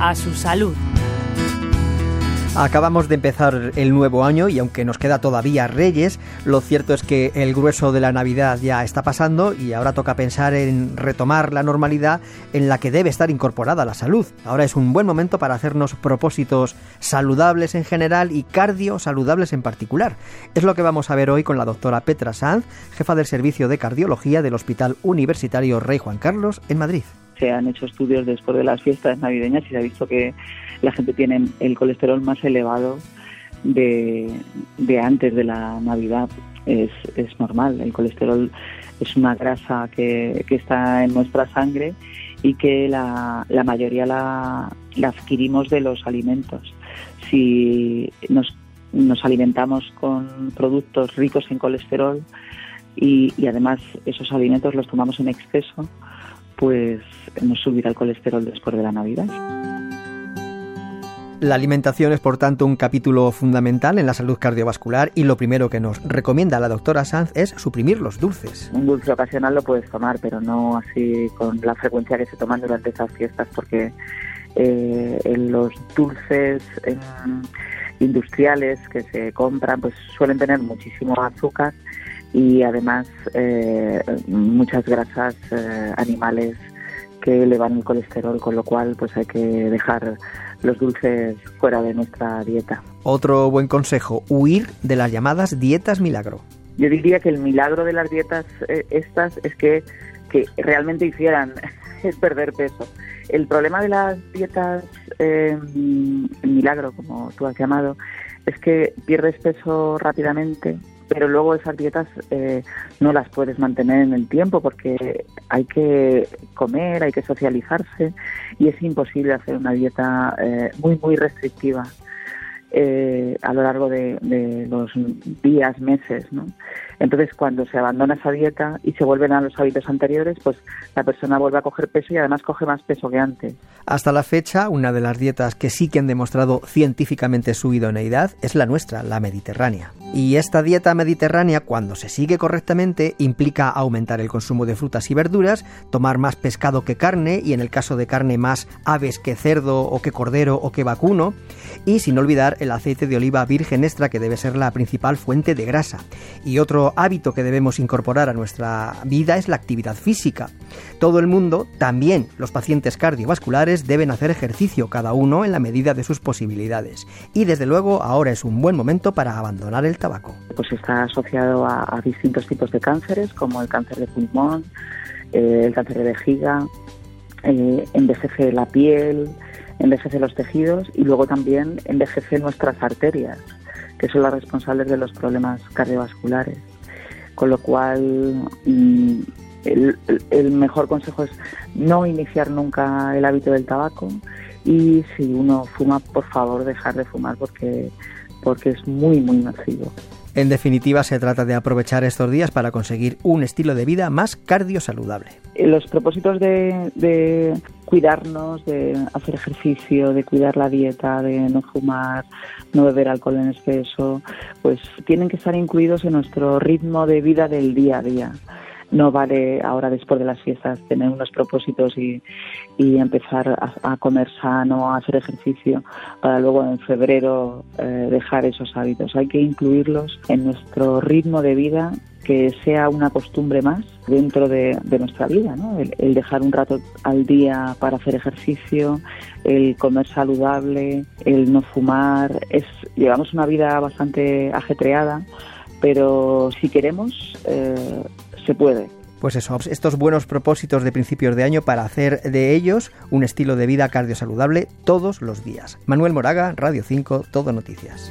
a su salud. Acabamos de empezar el nuevo año y aunque nos queda todavía Reyes, lo cierto es que el grueso de la Navidad ya está pasando y ahora toca pensar en retomar la normalidad en la que debe estar incorporada la salud. Ahora es un buen momento para hacernos propósitos saludables en general y cardio saludables en particular. Es lo que vamos a ver hoy con la doctora Petra Sanz, jefa del Servicio de Cardiología del Hospital Universitario Rey Juan Carlos en Madrid se han hecho estudios después de las fiestas navideñas y se ha visto que la gente tiene el colesterol más elevado de, antes de la Navidad. Es, normal, el colesterol es una grasa que, está en nuestra sangre y que la, mayoría la, adquirimos de los alimentos. Si nos, nos alimentamos con productos ricos en colesterol y, y además esos alimentos los tomamos en exceso, pues nos subirá el colesterol después de la Navidad. La alimentación es, por tanto, un capítulo fundamental en la salud cardiovascular y lo primero que nos recomienda la doctora Sanz es suprimir los dulces. Un dulce ocasional lo puedes tomar, pero no así con la frecuencia que se toman durante esas fiestas, porque eh, en los dulces industriales que se compran pues suelen tener muchísimo azúcar y además eh, muchas grasas eh, animales que elevan el colesterol, con lo cual pues hay que dejar los dulces fuera de nuestra dieta. Otro buen consejo, huir de las llamadas dietas milagro. Yo diría que el milagro de las dietas eh, estas es que, que realmente hicieran es perder peso. El problema de las dietas milagro, como tú has llamado, es que pierdes peso rápidamente pero luego esas dietas eh, no las puedes mantener en el tiempo porque hay que comer, hay que socializarse y es imposible hacer una dieta eh, muy, muy restrictiva. Eh, a lo largo de, de, los días, meses, ¿no? Entonces, cuando se abandona esa dieta y se vuelven a los hábitos anteriores, pues la persona vuelve a coger peso y además coge más peso que antes. Hasta la fecha, una de las dietas que sí que han demostrado científicamente su idoneidad es la nuestra, la mediterránea. Y esta dieta mediterránea, cuando se sigue correctamente, implica aumentar el consumo de frutas y verduras, tomar más pescado que carne y en el caso de carne más aves que cerdo o que cordero o que vacuno, y sin olvidar el aceite de oliva virgen extra que debe ser la principal fuente de grasa. Y otro hábito que debemos incorporar a nuestra vida es la actividad física. Todo el mundo, también los pacientes cardiovasculares, deben hacer ejercicio, cada uno en la medida de sus posibilidades. Y desde luego ahora es un buen momento para abandonar el tabaco. Pues está asociado a, distintos tipos de cánceres, como el cáncer de pulmón, eh, el cáncer de vejiga, eh, envejece la piel, envejece los tejidos y luego también envejece nuestras arterias, que son las responsables de los problemas cardiovasculares con lo cual mm, el, mejor consejo es no iniciar nunca el hábito del tabaco y si uno fuma, por favor, dejar de fumar porque, porque es muy, muy nocivo. En definitiva, se trata de aprovechar estos días para conseguir un estilo de vida más cardiosaludable. Los propósitos de, de cuidarnos, de hacer ejercicio, de cuidar la dieta, de no fumar, no beber alcohol en exceso, pues tienen que estar incluidos en nuestro ritmo de vida del día a día no vale ahora después de las fiestas tener unos propósitos y, empezar a, comer sano, a hacer ejercicio, para luego en febrero eh, dejar esos hábitos. Hay que incluirlos en nuestro ritmo de vida que sea una costumbre más dentro de, nuestra vida, ¿no? el, dejar un rato al día para hacer ejercicio, el comer saludable, el no fumar. Es, llevamos una vida bastante ajetreada, pero si queremos, eh, se puede. Pues eso, estos buenos propósitos de principios de año para hacer de ellos un estilo de vida cardiosaludable todos los días. Manuel Moraga, Radio 5, Todo Noticias.